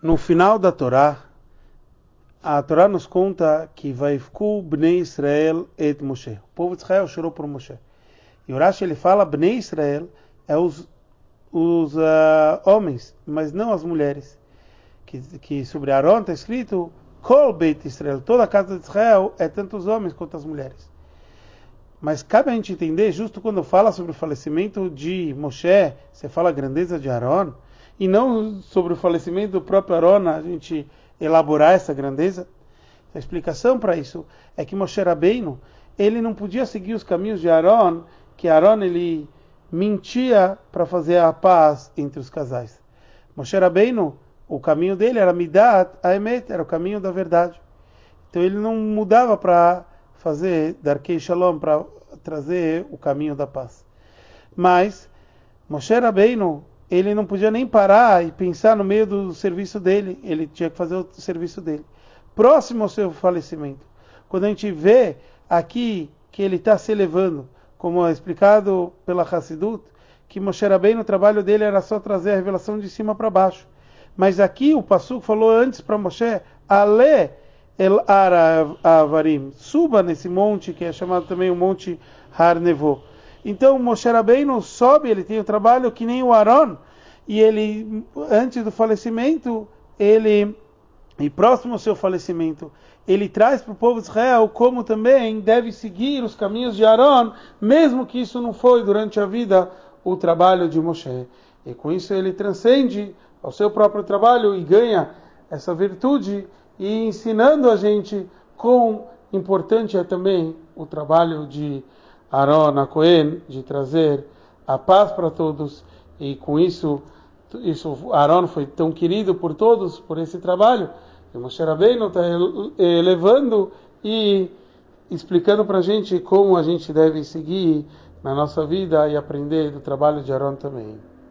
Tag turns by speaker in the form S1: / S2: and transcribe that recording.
S1: No final da Torá, a Torá nos conta que vai Bnei Israel et Moshe. O povo de Israel chorou por Moshe. E o Rashi ele fala Bnei Israel é os, os uh, homens, mas não as mulheres. Que, que sobre Aaron está escrito Kol Beit Israel. Toda a casa de Israel é tanto os homens quanto as mulheres. Mas cabe a gente entender, justo quando fala sobre o falecimento de Moshe, você fala a grandeza de Aaron, e não sobre o falecimento do próprio Aaron, a gente elaborar essa grandeza. A explicação para isso é que Moshe Rabbeinu, ele não podia seguir os caminhos de Aaron, que Aaron ele mentia para fazer a paz entre os casais. Moshe Rabbeinu, o caminho dele era Midat Aemet, era o caminho da verdade. Então ele não mudava para fazer Darkei Shalom, para trazer o caminho da paz. Mas Moshe Rabbeinu, ele não podia nem parar e pensar no meio do serviço dele, ele tinha que fazer o serviço dele. Próximo ao seu falecimento, quando a gente vê aqui que ele está se elevando, como é explicado pela Hassidut, que Moshe Rabbeinu, o trabalho dele era só trazer a revelação de cima para baixo. Mas aqui o Passuco falou antes para Moshe, Ale El Ara Avarim, suba nesse monte, que é chamado também o Monte Har Nevo. Então Moshe Rabbeinu sobe, ele tem o trabalho que nem o Aaron, e ele, antes do falecimento, ele, e próximo ao seu falecimento, ele traz para o povo de Israel como também deve seguir os caminhos de Aaron, mesmo que isso não foi durante a vida o trabalho de Moshe. E com isso ele transcende ao seu próprio trabalho e ganha essa virtude e ensinando a gente quão importante é também o trabalho de Aaron, a Cohen, de trazer a paz para todos e com isso isso Aaron foi tão querido por todos por esse trabalho e Moshe Rabbeinu está elevando e explicando para a gente como a gente deve seguir na nossa vida e aprender do trabalho de Aaron também.